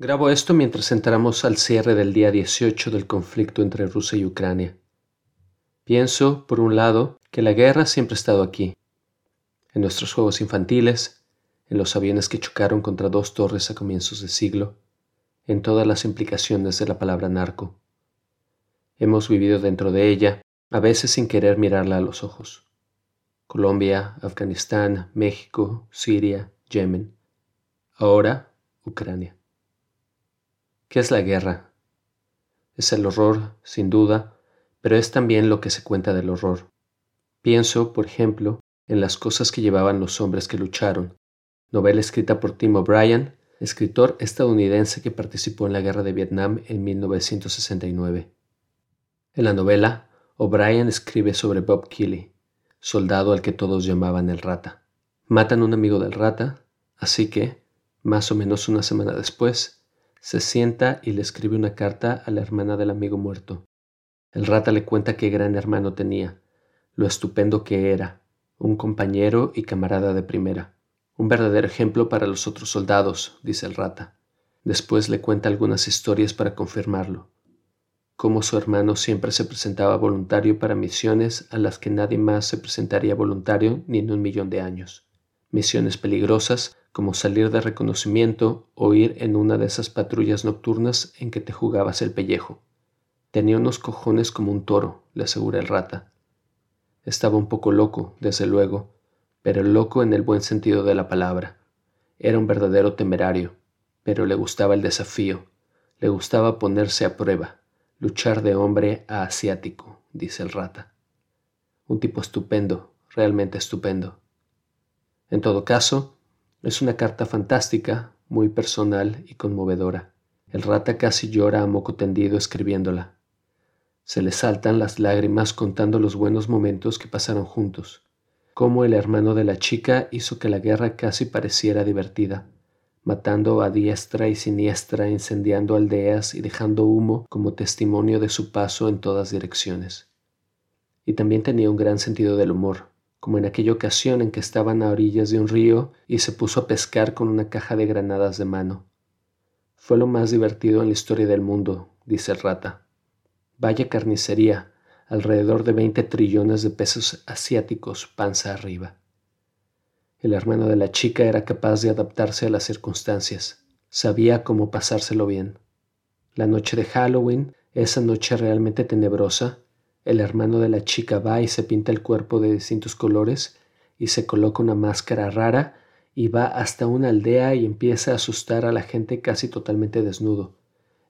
Grabo esto mientras entramos al cierre del día 18 del conflicto entre Rusia y Ucrania. Pienso, por un lado, que la guerra siempre ha estado aquí, en nuestros juegos infantiles, en los aviones que chocaron contra dos torres a comienzos de siglo, en todas las implicaciones de la palabra narco. Hemos vivido dentro de ella, a veces sin querer mirarla a los ojos. Colombia, Afganistán, México, Siria, Yemen. Ahora, Ucrania. ¿Qué es la guerra? Es el horror, sin duda, pero es también lo que se cuenta del horror. Pienso, por ejemplo, en las cosas que llevaban los hombres que lucharon, novela escrita por Tim O'Brien, escritor estadounidense que participó en la guerra de Vietnam en 1969. En la novela, O'Brien escribe sobre Bob Keeley, soldado al que todos llamaban el rata. Matan a un amigo del rata, así que, más o menos una semana después, se sienta y le escribe una carta a la hermana del amigo muerto. El rata le cuenta qué gran hermano tenía, lo estupendo que era, un compañero y camarada de primera. Un verdadero ejemplo para los otros soldados, dice el rata. Después le cuenta algunas historias para confirmarlo. Cómo su hermano siempre se presentaba voluntario para misiones a las que nadie más se presentaría voluntario ni en un millón de años. Misiones peligrosas como salir de reconocimiento o ir en una de esas patrullas nocturnas en que te jugabas el pellejo. Tenía unos cojones como un toro, le asegura el rata. Estaba un poco loco, desde luego, pero loco en el buen sentido de la palabra. Era un verdadero temerario, pero le gustaba el desafío, le gustaba ponerse a prueba, luchar de hombre a asiático, dice el rata. Un tipo estupendo, realmente estupendo. En todo caso, es una carta fantástica, muy personal y conmovedora. El rata casi llora a moco tendido escribiéndola. Se le saltan las lágrimas contando los buenos momentos que pasaron juntos, cómo el hermano de la chica hizo que la guerra casi pareciera divertida, matando a diestra y siniestra, incendiando aldeas y dejando humo como testimonio de su paso en todas direcciones. Y también tenía un gran sentido del humor, como en aquella ocasión en que estaban a orillas de un río y se puso a pescar con una caja de granadas de mano. Fue lo más divertido en la historia del mundo, dice el rata. Vaya carnicería, alrededor de veinte trillones de pesos asiáticos panza arriba. El hermano de la chica era capaz de adaptarse a las circunstancias, sabía cómo pasárselo bien. La noche de Halloween, esa noche realmente tenebrosa, el hermano de la chica va y se pinta el cuerpo de distintos colores y se coloca una máscara rara y va hasta una aldea y empieza a asustar a la gente casi totalmente desnudo,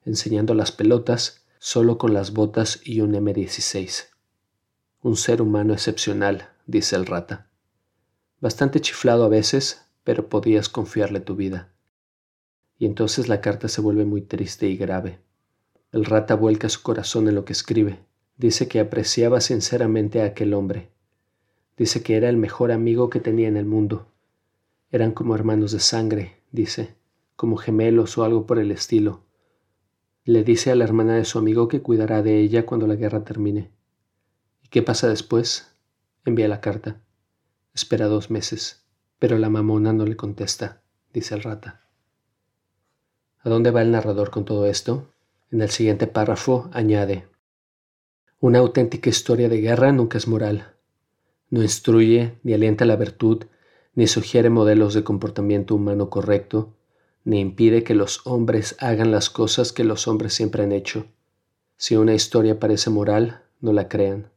enseñando las pelotas solo con las botas y un M16. Un ser humano excepcional, dice el rata. Bastante chiflado a veces, pero podías confiarle tu vida. Y entonces la carta se vuelve muy triste y grave. El rata vuelca su corazón en lo que escribe, Dice que apreciaba sinceramente a aquel hombre. Dice que era el mejor amigo que tenía en el mundo. Eran como hermanos de sangre, dice, como gemelos o algo por el estilo. Le dice a la hermana de su amigo que cuidará de ella cuando la guerra termine. ¿Y qué pasa después? Envía la carta. Espera dos meses, pero la mamona no le contesta, dice el rata. ¿A dónde va el narrador con todo esto? En el siguiente párrafo añade, una auténtica historia de guerra nunca es moral. No instruye, ni alienta la virtud, ni sugiere modelos de comportamiento humano correcto, ni impide que los hombres hagan las cosas que los hombres siempre han hecho. Si una historia parece moral, no la crean.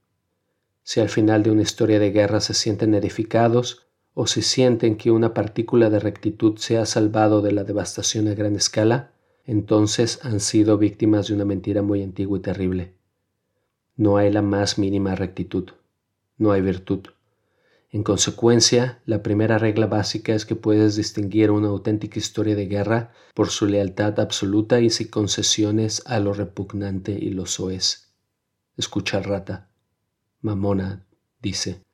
Si al final de una historia de guerra se sienten edificados, o si sienten que una partícula de rectitud se ha salvado de la devastación a gran escala, entonces han sido víctimas de una mentira muy antigua y terrible. No hay la más mínima rectitud, no hay virtud. En consecuencia, la primera regla básica es que puedes distinguir una auténtica historia de guerra por su lealtad absoluta y sin concesiones a lo repugnante y lo soez. Escucha rata. Mamona, dice.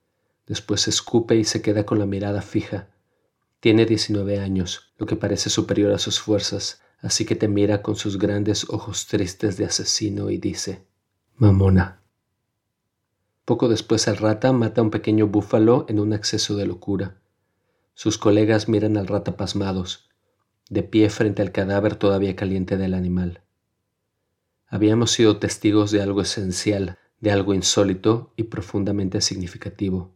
Después escupe y se queda con la mirada fija. Tiene 19 años, lo que parece superior a sus fuerzas, así que te mira con sus grandes ojos tristes de asesino y dice, Mamona. Poco después el rata mata a un pequeño búfalo en un acceso de locura. Sus colegas miran al rata pasmados, de pie frente al cadáver todavía caliente del animal. Habíamos sido testigos de algo esencial, de algo insólito y profundamente significativo,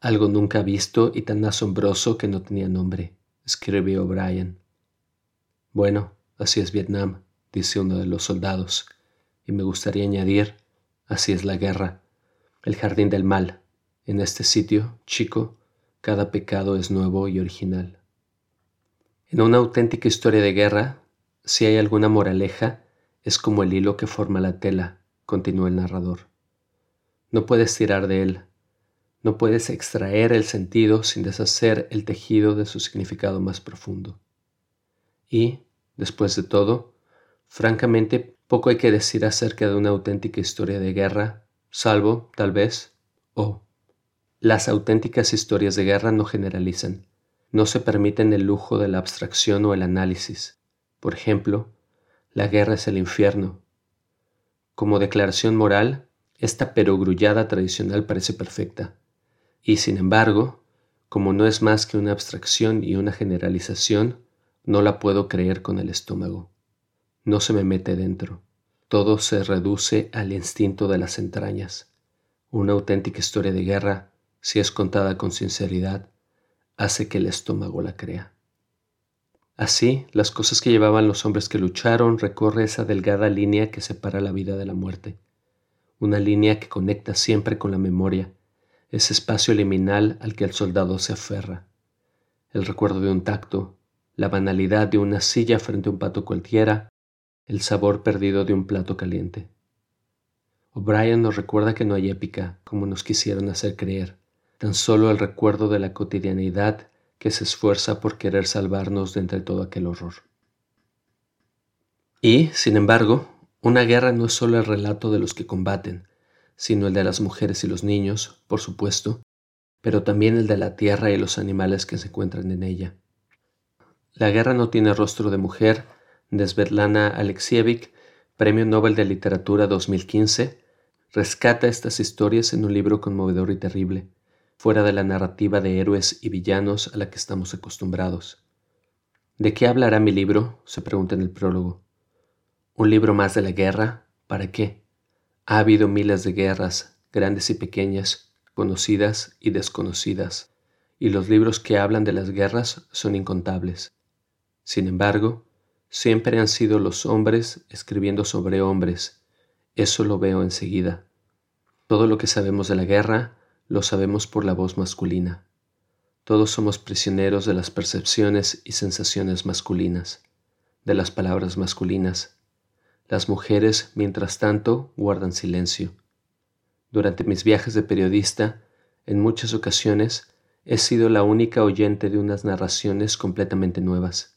algo nunca visto y tan asombroso que no tenía nombre, escribió O'Brien. Bueno, así es Vietnam, dice uno de los soldados, y me gustaría añadir, así es la guerra el jardín del mal. En este sitio, chico, cada pecado es nuevo y original. En una auténtica historia de guerra, si hay alguna moraleja, es como el hilo que forma la tela, continuó el narrador. No puedes tirar de él, no puedes extraer el sentido sin deshacer el tejido de su significado más profundo. Y, después de todo, francamente, poco hay que decir acerca de una auténtica historia de guerra salvo, tal vez, o las auténticas historias de guerra no generalizan, no se permiten el lujo de la abstracción o el análisis. Por ejemplo, la guerra es el infierno. Como declaración moral, esta perogrullada tradicional parece perfecta, y sin embargo, como no es más que una abstracción y una generalización, no la puedo creer con el estómago. No se me mete dentro. Todo se reduce al instinto de las entrañas. Una auténtica historia de guerra, si es contada con sinceridad, hace que el estómago la crea. Así, las cosas que llevaban los hombres que lucharon recorre esa delgada línea que separa la vida de la muerte, una línea que conecta siempre con la memoria, ese espacio liminal al que el soldado se aferra, el recuerdo de un tacto, la banalidad de una silla frente a un pato cualquiera, el sabor perdido de un plato caliente. O'Brien nos recuerda que no hay épica, como nos quisieron hacer creer, tan solo el recuerdo de la cotidianidad que se esfuerza por querer salvarnos de entre todo aquel horror. Y, sin embargo, una guerra no es solo el relato de los que combaten, sino el de las mujeres y los niños, por supuesto, pero también el de la tierra y los animales que se encuentran en ella. La guerra no tiene rostro de mujer, de Svetlana Alexievich, Premio Nobel de Literatura 2015, rescata estas historias en un libro conmovedor y terrible, fuera de la narrativa de héroes y villanos a la que estamos acostumbrados. ¿De qué hablará mi libro? se pregunta en el prólogo. ¿Un libro más de la guerra? ¿Para qué? Ha habido miles de guerras, grandes y pequeñas, conocidas y desconocidas, y los libros que hablan de las guerras son incontables. Sin embargo, Siempre han sido los hombres escribiendo sobre hombres. Eso lo veo enseguida. Todo lo que sabemos de la guerra lo sabemos por la voz masculina. Todos somos prisioneros de las percepciones y sensaciones masculinas, de las palabras masculinas. Las mujeres, mientras tanto, guardan silencio. Durante mis viajes de periodista, en muchas ocasiones, he sido la única oyente de unas narraciones completamente nuevas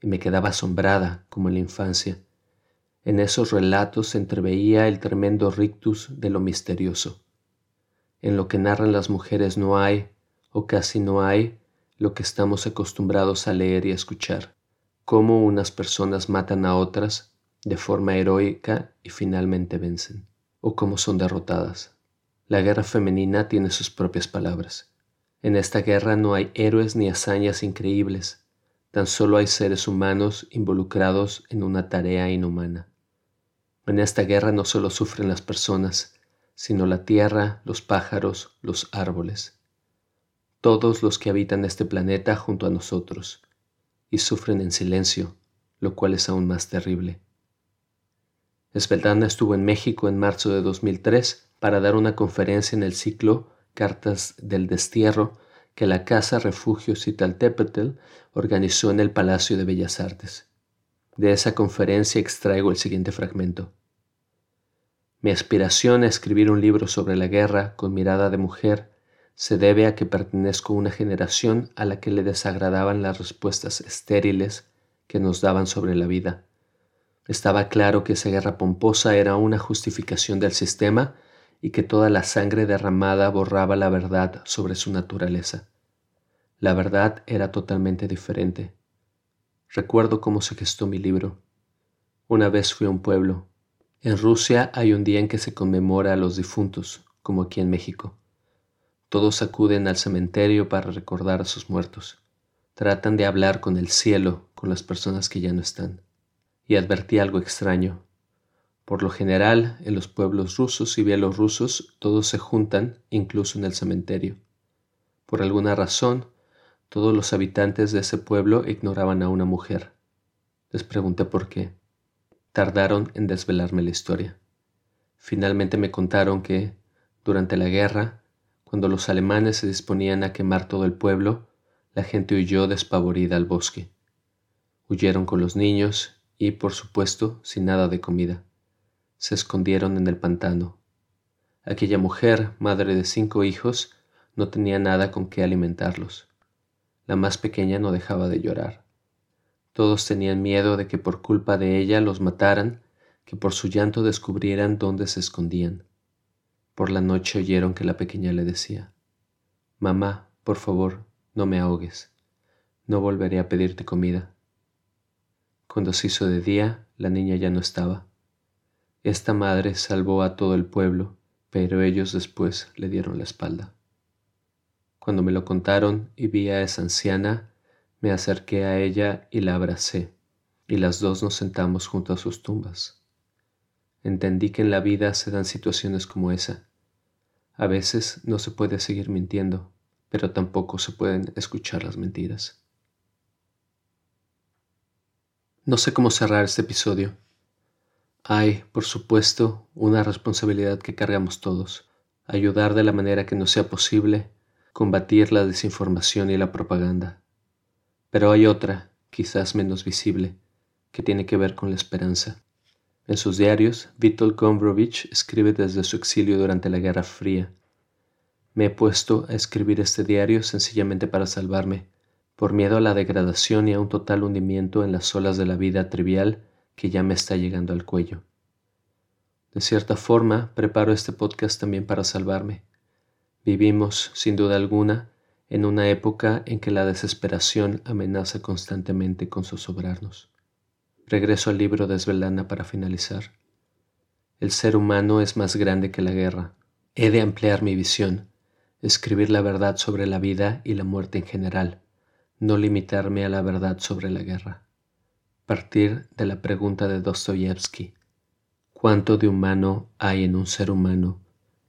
y me quedaba asombrada como en la infancia. En esos relatos se entreveía el tremendo rictus de lo misterioso. En lo que narran las mujeres no hay, o casi no hay, lo que estamos acostumbrados a leer y a escuchar, cómo unas personas matan a otras de forma heroica y finalmente vencen, o cómo son derrotadas. La guerra femenina tiene sus propias palabras. En esta guerra no hay héroes ni hazañas increíbles, Tan solo hay seres humanos involucrados en una tarea inhumana. En esta guerra no solo sufren las personas, sino la tierra, los pájaros, los árboles, todos los que habitan este planeta junto a nosotros, y sufren en silencio, lo cual es aún más terrible. Esbeltana estuvo en México en marzo de 2003 para dar una conferencia en el ciclo Cartas del Destierro que la Casa Refugio Citaltépetl organizó en el Palacio de Bellas Artes. De esa conferencia extraigo el siguiente fragmento. Mi aspiración a escribir un libro sobre la guerra con mirada de mujer se debe a que pertenezco a una generación a la que le desagradaban las respuestas estériles que nos daban sobre la vida. Estaba claro que esa guerra pomposa era una justificación del sistema y que toda la sangre derramada borraba la verdad sobre su naturaleza. La verdad era totalmente diferente. Recuerdo cómo se gestó mi libro. Una vez fui a un pueblo. En Rusia hay un día en que se conmemora a los difuntos, como aquí en México. Todos acuden al cementerio para recordar a sus muertos. Tratan de hablar con el cielo, con las personas que ya no están. Y advertí algo extraño. Por lo general, en los pueblos rusos y bielorrusos todos se juntan, incluso en el cementerio. Por alguna razón, todos los habitantes de ese pueblo ignoraban a una mujer. Les pregunté por qué. Tardaron en desvelarme la historia. Finalmente me contaron que, durante la guerra, cuando los alemanes se disponían a quemar todo el pueblo, la gente huyó despavorida al bosque. Huyeron con los niños y, por supuesto, sin nada de comida. Se escondieron en el pantano. Aquella mujer, madre de cinco hijos, no tenía nada con qué alimentarlos. La más pequeña no dejaba de llorar. Todos tenían miedo de que por culpa de ella los mataran, que por su llanto descubrieran dónde se escondían. Por la noche oyeron que la pequeña le decía, Mamá, por favor, no me ahogues, no volveré a pedirte comida. Cuando se hizo de día, la niña ya no estaba. Esta madre salvó a todo el pueblo, pero ellos después le dieron la espalda. Cuando me lo contaron y vi a esa anciana, me acerqué a ella y la abracé, y las dos nos sentamos junto a sus tumbas. Entendí que en la vida se dan situaciones como esa, a veces no se puede seguir mintiendo, pero tampoco se pueden escuchar las mentiras. No sé cómo cerrar este episodio. Hay, por supuesto, una responsabilidad que cargamos todos, ayudar de la manera que nos sea posible, combatir la desinformación y la propaganda. Pero hay otra, quizás menos visible, que tiene que ver con la esperanza. En sus diarios, Vítor Gombrowicz escribe desde su exilio durante la Guerra Fría. Me he puesto a escribir este diario sencillamente para salvarme, por miedo a la degradación y a un total hundimiento en las olas de la vida trivial que ya me está llegando al cuello. De cierta forma, preparo este podcast también para salvarme. Vivimos, sin duda alguna, en una época en que la desesperación amenaza constantemente con zozobrarnos. Regreso al libro de Svelana para finalizar. El ser humano es más grande que la guerra. He de ampliar mi visión, escribir la verdad sobre la vida y la muerte en general, no limitarme a la verdad sobre la guerra. Partir de la pregunta de Dostoyevsky, ¿cuánto de humano hay en un ser humano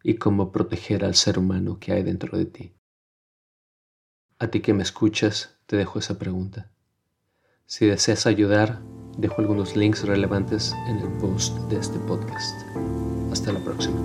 y cómo proteger al ser humano que hay dentro de ti? A ti que me escuchas, te dejo esa pregunta. Si deseas ayudar, Dejo algunos links relevantes en el post de este podcast. Hasta la próxima.